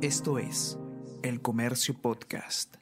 Esto es El Comercio Podcast.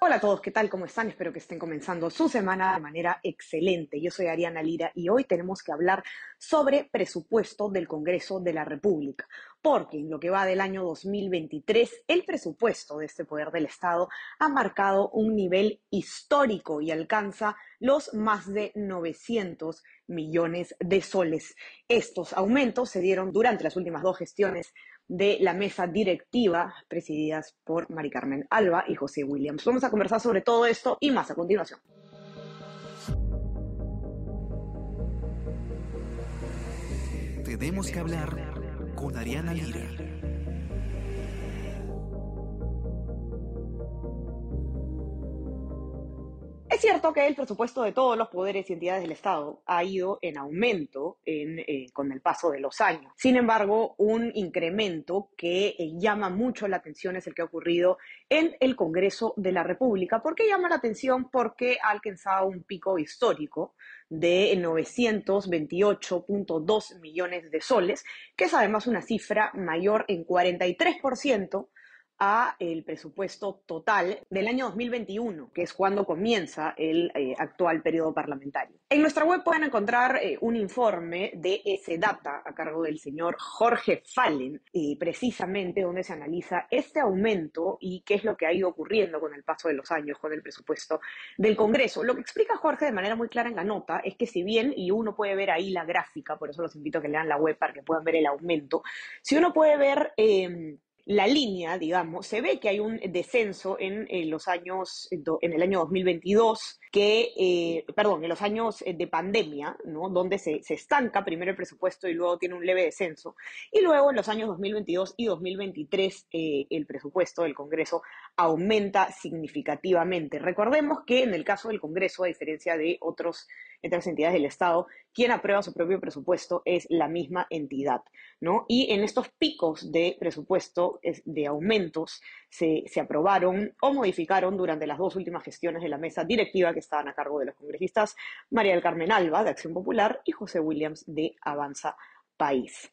Hola a todos, ¿qué tal? ¿Cómo están? Espero que estén comenzando su semana de manera excelente. Yo soy Ariana Lira y hoy tenemos que hablar sobre presupuesto del Congreso de la República, porque en lo que va del año 2023, el presupuesto de este poder del Estado ha marcado un nivel histórico y alcanza los más de 900 millones de soles. Estos aumentos se dieron durante las últimas dos gestiones de la mesa directiva presididas por Mari Carmen Alba y José Williams. Vamos a conversar sobre todo esto y más a continuación. Tenemos que hablar con Ariana Lira. Cierto que el presupuesto de todos los poderes y entidades del Estado ha ido en aumento eh, con el paso de los años. Sin embargo, un incremento que eh, llama mucho la atención es el que ha ocurrido en el Congreso de la República. ¿Por qué llama la atención? Porque ha alcanzado un pico histórico de 928.2 millones de soles, que es además una cifra mayor en 43% a el presupuesto total del año 2021, que es cuando comienza el eh, actual periodo parlamentario. En nuestra web pueden encontrar eh, un informe de ese data a cargo del señor Jorge Fallen, y precisamente donde se analiza este aumento y qué es lo que ha ido ocurriendo con el paso de los años con el presupuesto del Congreso. Lo que explica Jorge de manera muy clara en la nota es que si bien, y uno puede ver ahí la gráfica, por eso los invito a que lean la web para que puedan ver el aumento, si uno puede ver... Eh, la línea, digamos, se ve que hay un descenso en, los años, en el año 2022, que, eh, perdón, en los años de pandemia, ¿no? Donde se, estanca primero el presupuesto y luego tiene un leve descenso. Y luego en los años 2022 y 2023 eh, el presupuesto del Congreso aumenta significativamente. Recordemos que en el caso del Congreso, a diferencia de otros otras entidades del Estado, quien aprueba su propio presupuesto es la misma entidad, ¿no? Y en estos picos de presupuesto, de aumentos, se, se aprobaron o modificaron durante las dos últimas gestiones de la mesa directiva que estaban a cargo de los congresistas María del Carmen Alba, de Acción Popular, y José Williams, de Avanza País.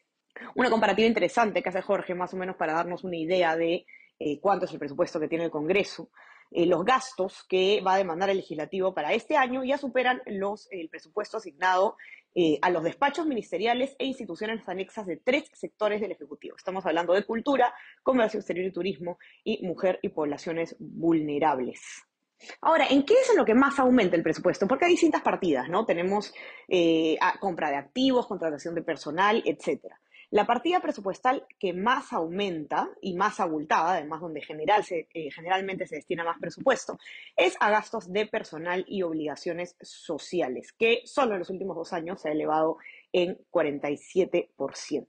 Una comparativa interesante que hace Jorge, más o menos para darnos una idea de eh, cuánto es el presupuesto que tiene el Congreso. Eh, los gastos que va a demandar el legislativo para este año ya superan los, el presupuesto asignado eh, a los despachos ministeriales e instituciones anexas de tres sectores del Ejecutivo. Estamos hablando de cultura, comercio exterior y turismo y mujer y poblaciones vulnerables. Ahora, ¿en qué es en lo que más aumenta el presupuesto? Porque hay distintas partidas, ¿no? Tenemos compra de activos, contratación de personal, etcétera. La partida presupuestal que más aumenta y más abultada, además donde eh, generalmente se destina más presupuesto, es a gastos de personal y obligaciones sociales, que solo en los últimos dos años se ha elevado en 47%.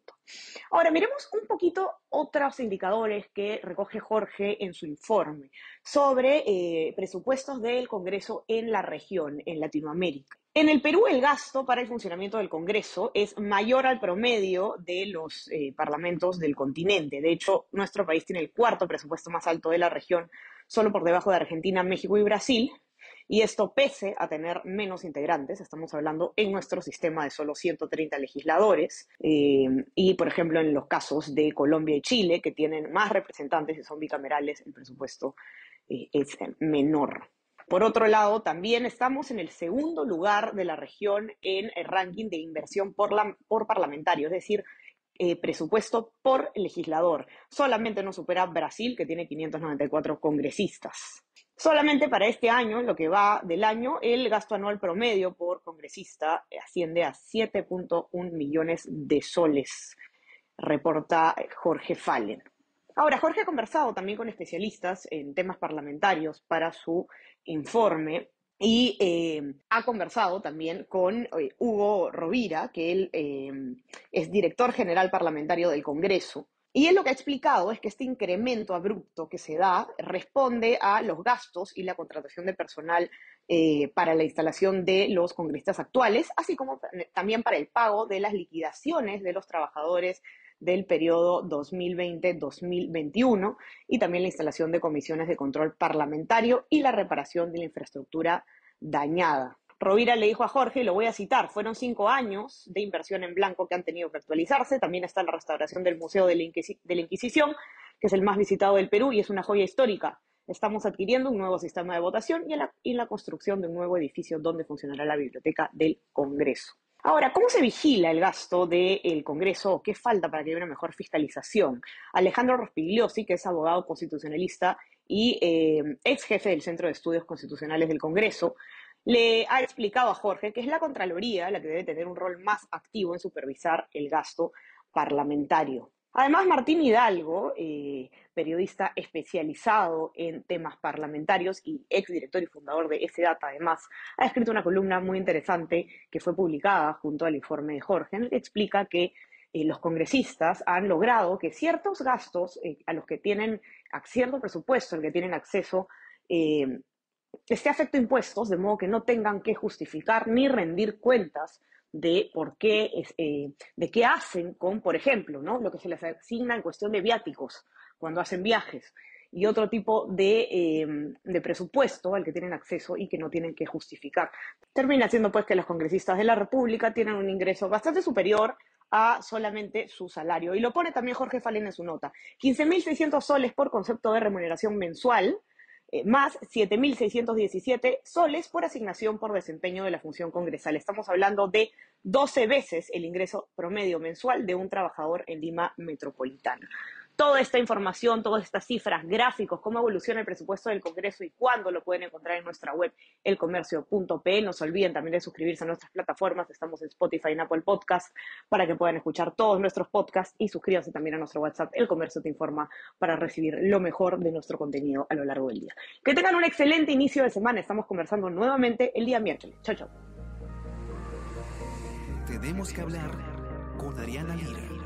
Ahora, miremos un poquito otros indicadores que recoge Jorge en su informe sobre eh, presupuestos del Congreso en la región, en Latinoamérica. En el Perú, el gasto para el funcionamiento del Congreso es mayor al promedio de los eh, parlamentos del continente. De hecho, nuestro país tiene el cuarto presupuesto más alto de la región, solo por debajo de Argentina, México y Brasil. Y esto pese a tener menos integrantes, estamos hablando en nuestro sistema de solo 130 legisladores, eh, y por ejemplo en los casos de Colombia y Chile, que tienen más representantes y son bicamerales, el presupuesto eh, es menor. Por otro lado, también estamos en el segundo lugar de la región en el ranking de inversión por, por parlamentario, es decir, eh, presupuesto por legislador. Solamente nos supera Brasil, que tiene 594 congresistas. Solamente para este año, lo que va del año, el gasto anual promedio por congresista asciende a 7.1 millones de soles, reporta Jorge Fallen. Ahora, Jorge ha conversado también con especialistas en temas parlamentarios para su informe y eh, ha conversado también con eh, Hugo Rovira, que él eh, es director general parlamentario del Congreso. Y él lo que ha explicado es que este incremento abrupto que se da responde a los gastos y la contratación de personal para la instalación de los congresistas actuales, así como también para el pago de las liquidaciones de los trabajadores del periodo 2020-2021 y también la instalación de comisiones de control parlamentario y la reparación de la infraestructura dañada. Rovira le dijo a Jorge, y lo voy a citar, fueron cinco años de inversión en blanco que han tenido que actualizarse, también está la restauración del Museo de la, Inquisición, que es el más visitado del Perú y es una joya histórica. Estamos adquiriendo un nuevo sistema de votación y la, la construcción de un nuevo edificio donde funcionará la biblioteca del Congreso. Ahora, ¿cómo se vigila el gasto del Congreso qué falta para que haya una mejor fiscalización? Alejandro Rospigliosi, que es abogado constitucionalista y eh, ex jefe del Centro de Estudios Constitucionales del Congreso, le ha explicado a Jorge que es la Contraloría la que debe tener un rol más activo en supervisar el gasto parlamentario. Además, Martín Hidalgo, eh, periodista especializado en temas parlamentarios y exdirector y fundador de S-Data, además, ha escrito una columna muy interesante que fue publicada junto al informe de Jorge, en el que explica que eh, los congresistas han logrado que ciertos gastos eh, a los que tienen cierto presupuesto, al que tienen acceso, esté afecto a impuestos, de modo que no tengan que justificar ni rendir cuentas de por qué, eh, de qué hacen con, por ejemplo, ¿no? lo que se les asigna en cuestión de viáticos cuando hacen viajes y otro tipo de, em, de, presupuesto al que tienen acceso y que no tienen que justificar. Termina siendo pues que los congresistas de la República tienen un ingreso bastante superior a solamente su salario. Y lo pone también Jorge Falén en su nota. 15.600 soles por concepto de remuneración mensual, eh, más 7.617 soles por asignación por desempeño de la función congresal. Estamos hablando de 12 veces el ingreso promedio mensual de un trabajador en Lima Metropolitana toda esta información, todas estas cifras, gráficos, cómo evoluciona el presupuesto del Congreso y cuándo lo pueden encontrar en nuestra web, elcomercio.pe. No se olviden también de suscribirse a nuestras plataformas. Estamos en Spotify y Apple Podcast para que puedan escuchar todos nuestros podcasts y suscríbanse también a nuestro WhatsApp, El Comercio Te Informa, para recibir lo mejor de nuestro contenido a lo largo del día. Que tengan un excelente inicio de semana. Estamos conversando nuevamente el día miércoles. Chao, chao. Tenemos que hablar con Ariana Lira.